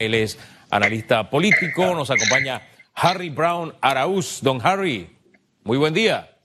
Él es analista político. Nos acompaña Harry Brown Araúz. Don Harry, muy buen día.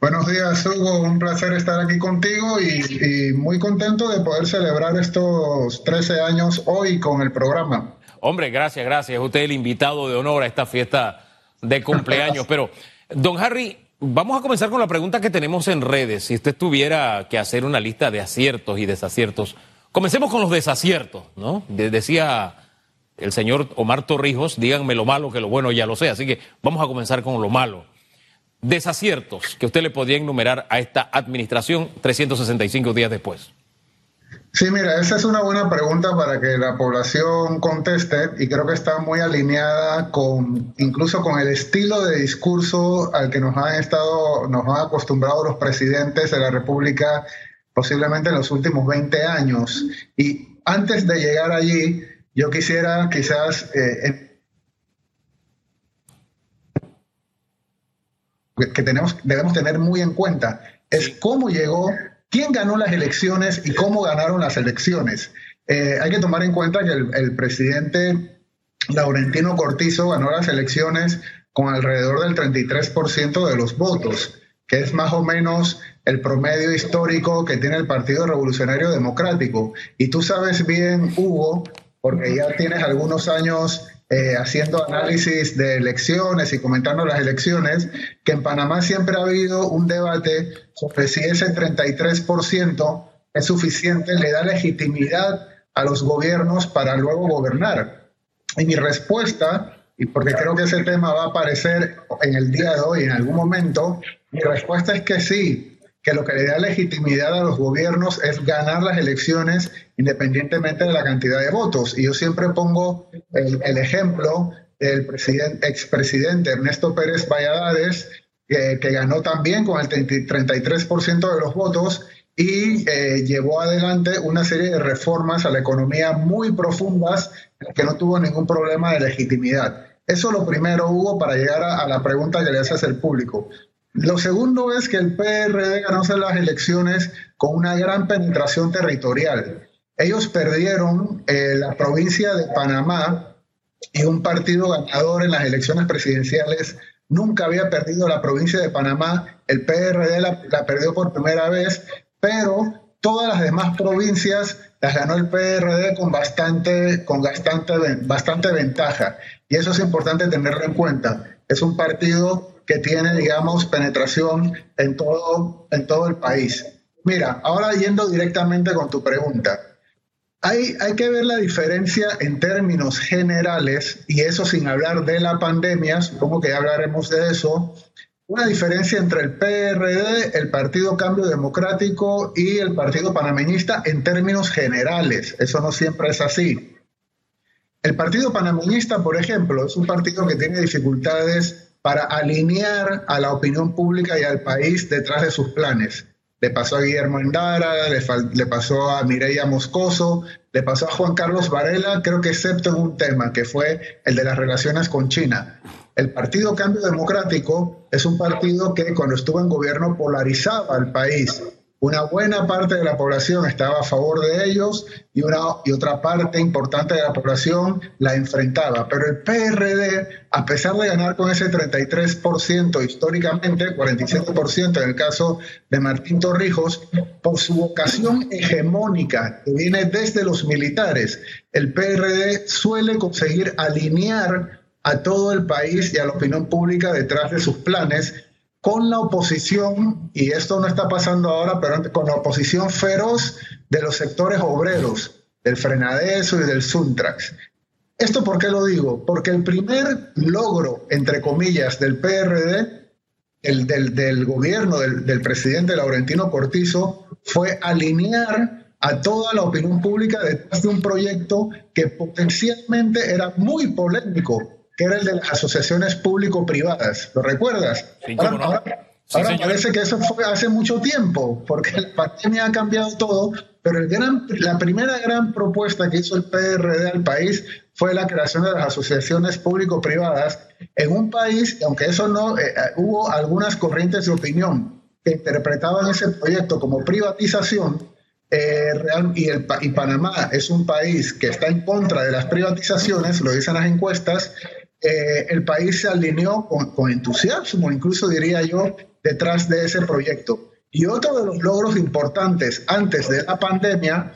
Buenos días, Hugo. Un placer estar aquí contigo y, muy contento de poder celebrar estos 13 años hoy con el programa. Hombre, gracias, gracias. Usted es el invitado de honor a esta fiesta de cumpleaños. Pero, don Harry, vamos a comenzar con la pregunta que tenemos en redes. Si usted tuviera que hacer una lista de aciertos y desaciertos, Comencemos con los desaciertos, ¿no? decía el señor Omar Torrijos, díganme lo malo, que lo bueno ya lo sé. Así que vamos a comenzar con lo malo. Desaciertos que usted le podría enumerar a esta administración 365 días después. Sí, mira, esa es una buena pregunta para que la población conteste y creo que está muy alineada con incluso con el estilo de discurso al que nos han estado, nos han acostumbrado los presidentes de la República posiblemente en los últimos 20 años. Y antes de llegar allí, yo quisiera quizás... Eh, que tenemos, debemos tener muy en cuenta es cómo llegó, quién ganó las elecciones y cómo ganaron las elecciones. Eh, hay que tomar en cuenta que el, el presidente Laurentino Cortizo ganó las elecciones con alrededor del 33% de los votos que es más o menos el promedio histórico que tiene el Partido Revolucionario Democrático. Y tú sabes bien, Hugo, porque ya tienes algunos años eh, haciendo análisis de elecciones y comentando las elecciones, que en Panamá siempre ha habido un debate sobre si ese 33% es suficiente, le da legitimidad a los gobiernos para luego gobernar. Y mi respuesta, y porque creo que ese tema va a aparecer en el día de hoy en algún momento, mi respuesta es que sí, que lo que le da legitimidad a los gobiernos es ganar las elecciones independientemente de la cantidad de votos. Y yo siempre pongo el, ejemplo del presidente, expresidente Ernesto Pérez Valladares, que ganó también con el 33% de los votos y eh, llevó adelante una serie de reformas a la economía muy profundas que no tuvo ningún problema de legitimidad. Eso es lo primero, Hugo, para llegar a, a la pregunta que le haces al público. Lo segundo es que el PRD ganó las elecciones con una gran penetración territorial. Ellos perdieron eh, la provincia de Panamá y un partido ganador en las elecciones presidenciales nunca había perdido la provincia de Panamá. El PRD la, la perdió por primera vez, pero todas las demás provincias las ganó el PRD con bastante, con bastante, bastante ventaja. Y eso es importante tenerlo en cuenta. Es un partido que tiene, digamos, penetración en todo, en todo el país. Mira, ahora yendo directamente con tu pregunta, hay, hay que ver la diferencia en términos generales, y eso sin hablar de la pandemia, supongo que ya hablaremos de eso, una diferencia entre el PRD, el Partido Cambio Democrático y el Partido Panameñista en términos generales. Eso no siempre es así. El Partido Panameñista, por ejemplo, es un partido que tiene dificultades para alinear a la opinión pública y al país detrás de sus planes. Le pasó a Guillermo Endara, le, pasó a Mireia Moscoso, le pasó a Juan Carlos Varela, creo que excepto en un tema, que fue el de las relaciones con China. El Partido Cambio Democrático es un partido que cuando estuvo en gobierno polarizaba al país una buena parte de la población estaba a favor de ellos y, una, y otra parte importante de la población la enfrentaba. Pero el PRD, a pesar de ganar con ese 33% históricamente, 47% en el caso de Martín Torrijos, por su vocación hegemónica que viene desde los militares, el PRD suele conseguir alinear a todo el país y a la opinión pública detrás de sus planes con la oposición, y esto no está pasando ahora, pero con la oposición feroz de los sectores obreros, del Frenadeso y del Suntrax. ¿Esto por qué lo digo? Porque el primer logro, entre comillas, del PRD, el del, gobierno del, presidente Laurentino Cortizo, fue alinear a toda la opinión pública detrás de un proyecto que potencialmente era muy polémico, que era el de las asociaciones público-privadas. ¿Lo recuerdas? Sí, ahora, parece que eso fue hace mucho tiempo, porque la pandemia ha cambiado todo, pero el gran, la primera gran propuesta que hizo el PRD al país fue la creación de las asociaciones público-privadas en un país, aunque eso no, eh, eh, hubo algunas corrientes de opinión que interpretaban ese proyecto como privatización, eh, y, el, y Panamá es un país que está en contra de las privatizaciones, lo dicen las encuestas, eh, el país se alineó con, con, entusiasmo, incluso diría yo, detrás de ese proyecto. Y otro de los logros importantes antes de la pandemia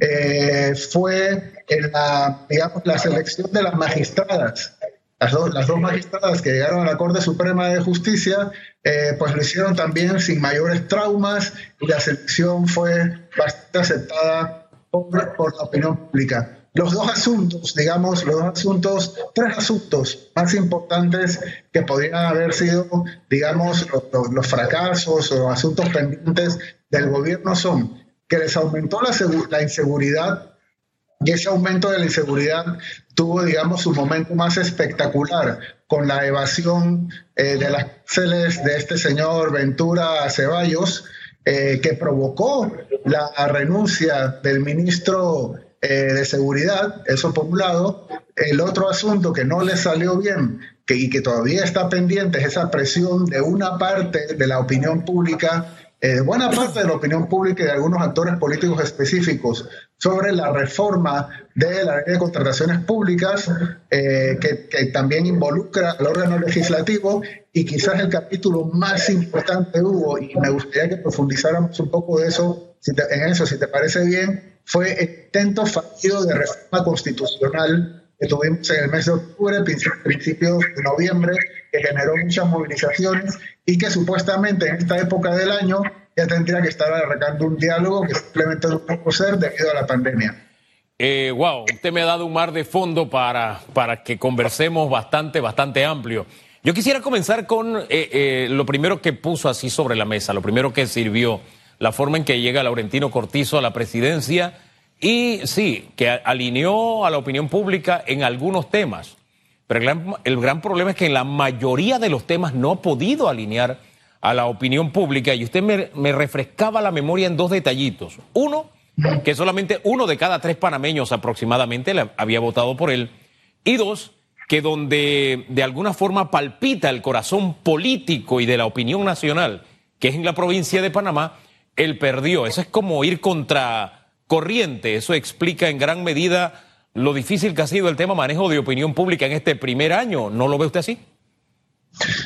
eh, fue la, digamos, la selección de las magistradas. Las dos, las dos magistradas que llegaron a la Corte Suprema de Justicia, eh, pues lo hicieron también sin mayores traumas y la selección fue bastante aceptada por, por la opinión pública los dos asuntos, digamos, los dos asuntos, tres asuntos más importantes que podrían haber sido, digamos, los, fracasos o asuntos pendientes del gobierno son que les aumentó la, la, inseguridad y ese aumento de la inseguridad tuvo, digamos, su momento más espectacular con la evasión eh, de las cárceles de este señor Ventura Ceballos, eh, que provocó la renuncia del ministro eh, de seguridad, eso por un lado. El otro asunto que no le salió bien que, y que todavía está pendiente es esa presión de una parte de la opinión pública, eh, buena parte de la opinión pública y de algunos actores políticos específicos sobre la reforma de la ley de contrataciones públicas, eh, que, también involucra al órgano legislativo y quizás el capítulo más importante hubo, y me gustaría que profundizáramos un poco de eso, en eso, si te parece bien, fue el intento fallido de reforma constitucional que tuvimos en el mes de octubre, principios de noviembre, que generó muchas movilizaciones y que supuestamente en esta época del año ya tendría que estar arrancando un diálogo que simplemente no pudo ser debido a la pandemia. Eh, wow, usted me ha dado un mar de fondo para, para que conversemos bastante, bastante amplio. Yo quisiera comenzar con eh, eh, lo primero que puso así sobre la mesa, lo primero que sirvió la forma en que llega Laurentino Cortizo a la presidencia y sí, que alineó a la opinión pública en algunos temas. Pero el gran, problema es que en la mayoría de los temas no ha podido alinear a la opinión pública y usted me, refrescaba la memoria en dos detallitos. Uno, que solamente uno de cada tres panameños aproximadamente había votado por él. Y dos, que donde de alguna forma palpita el corazón político y de la opinión nacional, que es en la provincia de Panamá, él perdió. Eso es como ir contra corriente. Eso explica en gran medida lo difícil que ha sido el tema manejo de opinión pública en este primer año. ¿No lo ve usted así?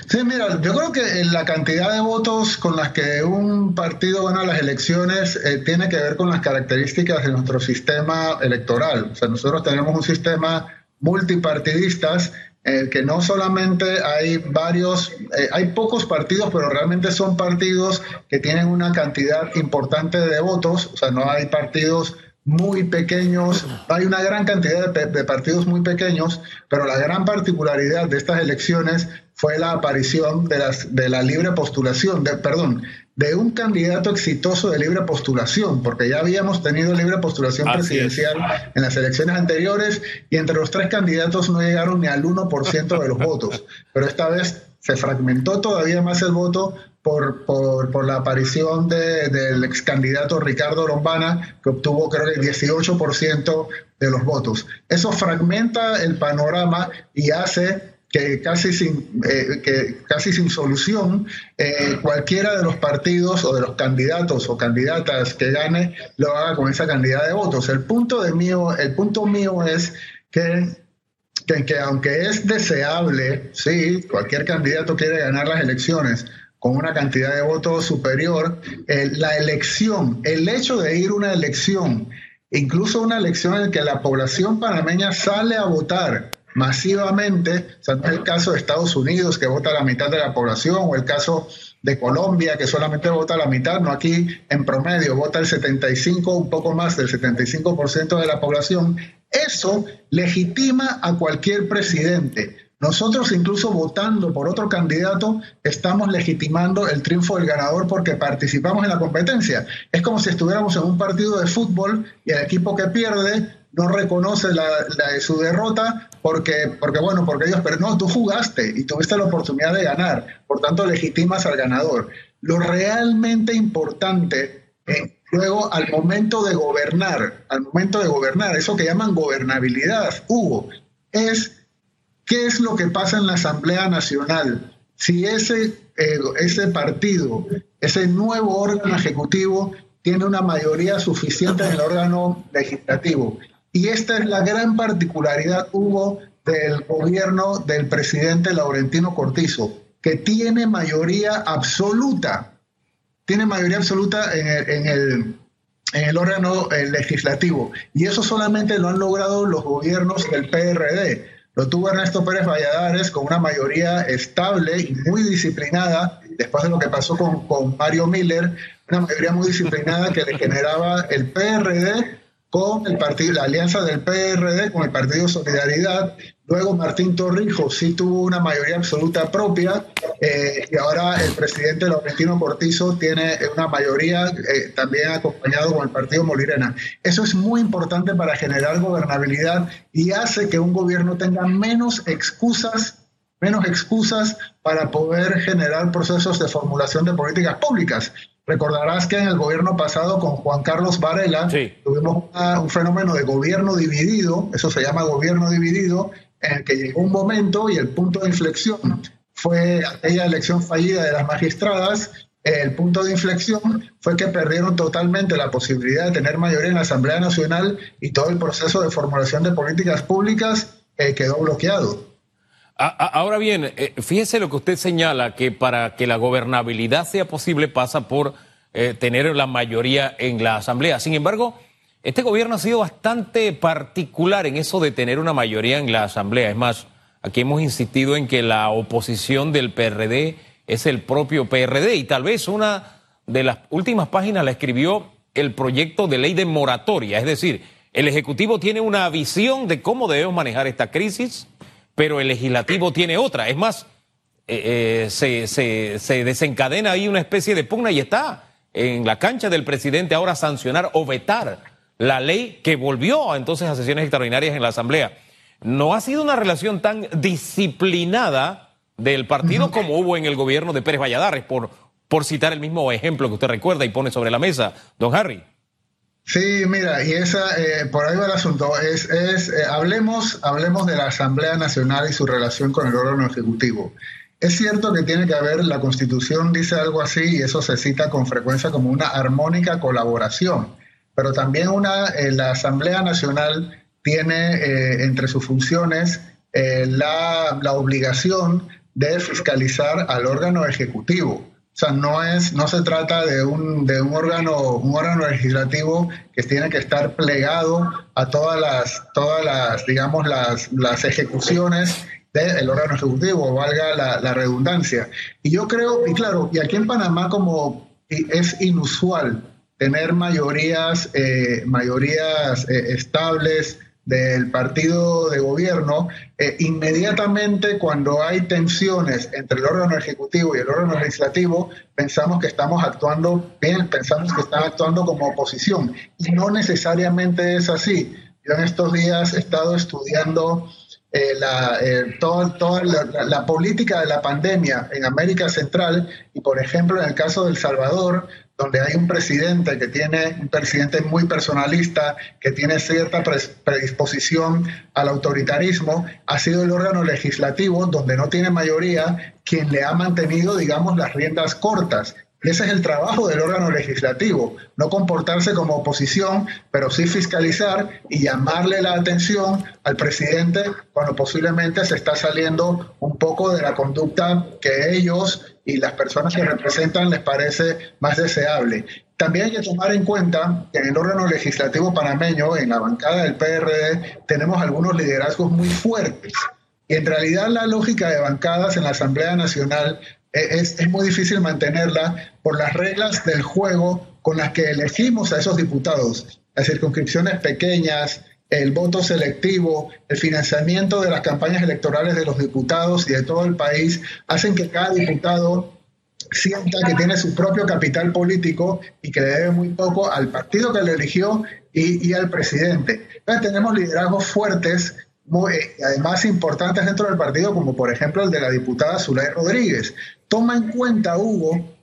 Sí, mira, yo creo que la cantidad de votos con las que un partido gana las elecciones eh, tiene que ver con las características de nuestro sistema electoral. O sea, nosotros tenemos un sistema multipartidistas que no solamente hay varios, eh, hay pocos partidos, pero realmente son partidos que tienen una cantidad importante de votos, o sea, no hay partidos muy pequeños, hay una gran cantidad de, partidos muy pequeños, pero la gran particularidad de estas elecciones fue la aparición de, las, de la libre postulación, de, perdón, de un candidato exitoso de libre postulación, porque ya habíamos tenido libre postulación presidencial en las elecciones anteriores y entre los tres candidatos no llegaron ni al 1% de los votos, pero esta vez se fragmentó todavía más el voto por, por, la aparición del ex candidato Ricardo Lombana, que obtuvo creo que el 18% de los votos. Eso fragmenta el panorama y hace que casi sin, eh, que casi sin solución eh, cualquiera de los partidos o de los candidatos o candidatas que gane lo haga con esa cantidad de votos. El punto, de mío, el punto mío es que, que, aunque es deseable, sí, cualquier candidato quiere ganar las elecciones con una cantidad de votos superior, eh, la elección, el hecho de ir a una elección, incluso una elección en la que la población panameña sale a votar, masivamente, o sea, no es el caso de Estados Unidos que vota la mitad de la población o el caso de Colombia que solamente vota la mitad, no aquí en promedio vota el 75, un poco más del 75% de la población, eso legitima a cualquier presidente. Nosotros incluso votando por otro candidato estamos legitimando el triunfo del ganador porque participamos en la competencia. Es como si estuviéramos en un partido de fútbol y el equipo que pierde no reconoce la, de su derrota porque, porque, bueno, porque ellos, pero no, tú jugaste y tuviste la oportunidad de ganar, por tanto legitimas al ganador. Lo realmente importante, luego al momento de gobernar, al momento de gobernar, eso que llaman gobernabilidad, Hugo, es qué es lo que pasa en la Asamblea Nacional. Si ese, eh, ese partido, ese nuevo órgano ejecutivo tiene una mayoría suficiente en el órgano legislativo. Y esta es la gran particularidad, Hugo, del gobierno del presidente Laurentino Cortizo, que tiene mayoría absoluta, tiene mayoría absoluta en el, en el, en el órgano eh, legislativo. Y eso solamente lo han logrado los gobiernos del PRD. Lo tuvo Ernesto Pérez Valladares con una mayoría estable y muy disciplinada, después de lo que pasó con, con Mario Miller, una mayoría muy disciplinada que le generaba el PRD con el partido, la alianza del PRD con el Partido Solidaridad. Luego Martín Torrijos sí tuvo una mayoría absoluta propia eh, y ahora el presidente Laurentino Cortizo tiene una mayoría eh, también acompañado con el Partido Molirena. Eso es muy importante para generar gobernabilidad y hace que un gobierno tenga menos excusas menos excusas para poder generar procesos de formulación de políticas públicas. Recordarás que en el gobierno pasado con Juan Carlos Varela tuvimos un fenómeno de gobierno dividido, eso se llama gobierno dividido, en el que llegó un momento y el punto de inflexión fue aquella elección fallida de las magistradas. El punto de inflexión fue que perdieron totalmente la posibilidad de tener mayoría en la Asamblea Nacional y todo el proceso de formulación de políticas públicas eh, quedó bloqueado. Ahora bien, eh, fíjese lo que usted señala, que para que la gobernabilidad sea posible pasa por eh, tener la mayoría en la Asamblea. Sin embargo, este gobierno ha sido bastante particular en eso de tener una mayoría en la Asamblea. Es más, aquí hemos insistido en que la oposición del PRD es el propio PRD y tal vez una de las últimas páginas la escribió el proyecto de ley de moratoria. Es decir, el Ejecutivo tiene una visión de cómo debemos manejar esta crisis pero el legislativo tiene otra. Es más, eh, eh, se, se, desencadena ahí una especie de pugna y está en la cancha del presidente ahora sancionar o vetar la ley que volvió entonces a sesiones extraordinarias en la Asamblea. No ha sido una relación tan disciplinada del partido como hubo en el gobierno de Pérez Valladares, por, por citar el mismo ejemplo que usted recuerda y pone sobre la mesa, don Harry. Sí, mira, y esa, eh, por ahí va el asunto. Es, es eh, hablemos, hablemos de la Asamblea Nacional y su relación con el órgano ejecutivo. Es cierto que tiene que haber, la Constitución dice algo así y eso se cita con frecuencia como una armónica colaboración, pero también una, eh, la Asamblea Nacional tiene entre sus funciones la, la obligación de fiscalizar al órgano ejecutivo. Sea, no, es, no se trata de un, de un, órgano, un órgano legislativo que tiene que estar plegado a todas las, todas las digamos, las, las ejecuciones del órgano ejecutivo, valga la, redundancia. Y yo creo, y claro, y aquí en Panamá como es inusual tener mayorías, eh, mayorías eh, estables, del partido de gobierno, eh, inmediatamente cuando hay tensiones entre el órgano ejecutivo y el órgano legislativo, pensamos que estamos actuando bien, pensamos que están actuando como oposición. Y no necesariamente es así. Yo en estos días he estado estudiando eh, la, eh, toda, la, la, política de la pandemia en América Central y, por ejemplo, en el caso de El Salvador, donde hay un presidente que tiene, un presidente muy personalista, que tiene cierta predisposición al autoritarismo, ha sido el órgano legislativo donde no tiene mayoría quien le ha mantenido, digamos, las riendas cortas. Ese es el trabajo del órgano legislativo, no comportarse como oposición, pero sí fiscalizar y llamarle la atención al presidente cuando posiblemente se está saliendo un poco de la conducta que ellos y las personas que representan les parece más deseable. También hay que tomar en cuenta que en el órgano legislativo panameño, en la bancada del PRD, tenemos algunos liderazgos muy fuertes. Y en realidad la lógica de bancadas en la Asamblea Nacional es, es, muy difícil mantenerla por las reglas del juego con las que elegimos a esos diputados. Las circunscripciones pequeñas, el voto selectivo, el financiamiento de las campañas electorales de los diputados y de todo el país hacen que cada diputado sienta que tiene su propio capital político y que le debe muy poco al partido que le eligió y, al presidente. Entonces tenemos liderazgos fuertes muy, además importantes dentro del partido, como por ejemplo el de la diputada Zulay Rodríguez. Toma en cuenta, Hugo,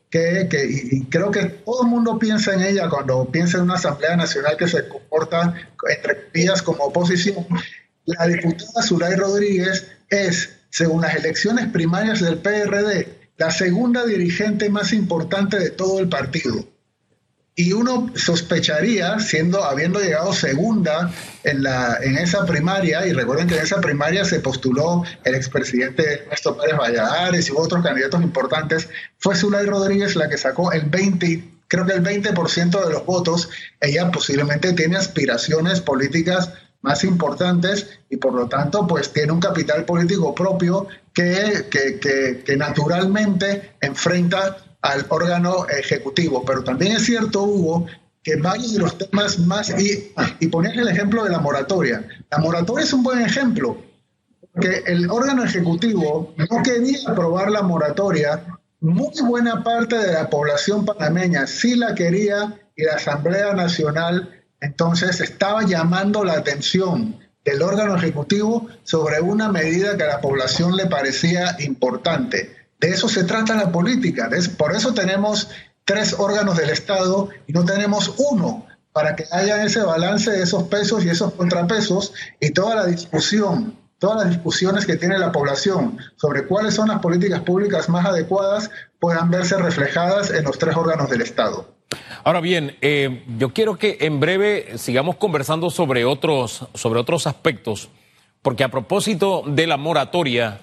que, y creo que todo el mundo piensa en ella cuando piensa en una Asamblea Nacional que se comporta entre vías como oposición. La diputada Zulay Rodríguez es, según las elecciones primarias del PRD, la segunda dirigente más importante de todo el partido. Y uno sospecharía, siendo, habiendo llegado segunda en, la, en esa primaria, y recuerden que en esa primaria se postuló el expresidente Ernesto Pérez Valladares y otros candidatos importantes, fue Zulay Rodríguez la que sacó el 20, creo que el 20% de los votos. Ella posiblemente tiene aspiraciones políticas más importantes y por lo tanto pues tiene un capital político propio que, que, que, que naturalmente enfrenta al órgano ejecutivo. Pero también es cierto, Hugo, que varios de los temas más, y, y poner el ejemplo de la moratoria. La moratoria es un buen ejemplo, porque el órgano ejecutivo no quería aprobar la moratoria. Muy buena parte de la población panameña sí la quería y la Asamblea Nacional entonces estaba llamando la atención del órgano ejecutivo sobre una medida que a la población le parecía importante. De eso se trata la política. Por eso tenemos tres órganos del Estado y no tenemos uno para que haya ese balance de esos pesos y esos contrapesos y toda la discusión, todas las discusiones que tiene la población sobre cuáles son las políticas públicas más adecuadas puedan verse reflejadas en los tres órganos del Estado. Ahora bien, eh, yo quiero que en breve sigamos conversando sobre otros, sobre otros aspectos, porque a propósito de la moratoria,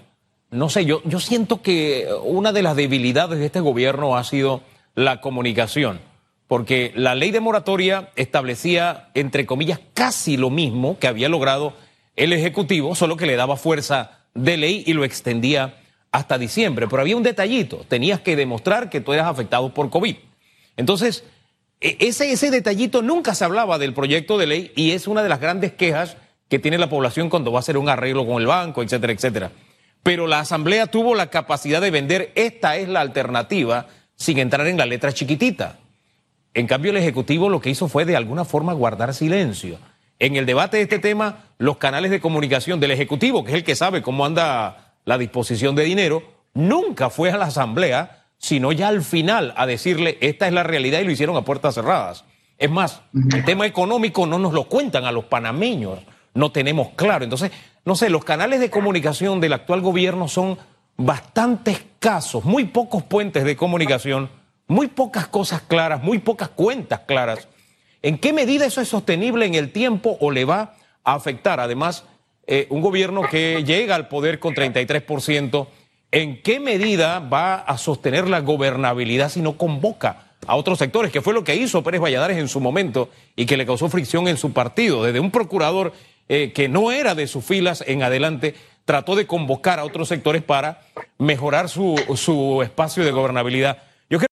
no sé, yo, yo siento que una de las debilidades de este gobierno ha sido la comunicación, porque la ley de moratoria establecía, entre comillas, casi lo mismo que había logrado el Ejecutivo, solo que le daba fuerza de ley y lo extendía hasta diciembre. Pero había un detallito, tenías que demostrar que tú eras afectado por COVID. Entonces, e, ese, ese detallito nunca se hablaba del proyecto de ley y es una de las grandes quejas que tiene la población cuando va a hacer un arreglo con el banco, etcétera, etcétera pero la Asamblea tuvo la capacidad de vender esta es la alternativa sin entrar en la letra chiquitita. En cambio, el Ejecutivo lo que hizo fue de alguna forma guardar silencio. En el debate de este tema, los canales de comunicación del Ejecutivo, que es el que sabe cómo anda la disposición de dinero, nunca fue a la Asamblea, sino ya al final a decirle esta es la realidad y lo hicieron a puertas cerradas. Es más, el tema económico no nos lo cuentan a los panameños, no tenemos claro. Entonces, no sé, los canales de comunicación del actual gobierno son bastante escasos, muy pocos puentes de comunicación, muy pocas cosas claras, muy pocas cuentas claras. ¿En qué medida eso es sostenible en el tiempo o le va a afectar? Además, eh, un gobierno que llega al poder con 33%, ¿en qué medida va a sostener la gobernabilidad si no convoca a otros sectores? Que fue lo que hizo Pérez Valladares en su momento y que le causó fricción en su partido, desde un procurador eh, que no era de sus filas en adelante, trató de convocar a otros sectores para mejorar su, su espacio de gobernabilidad.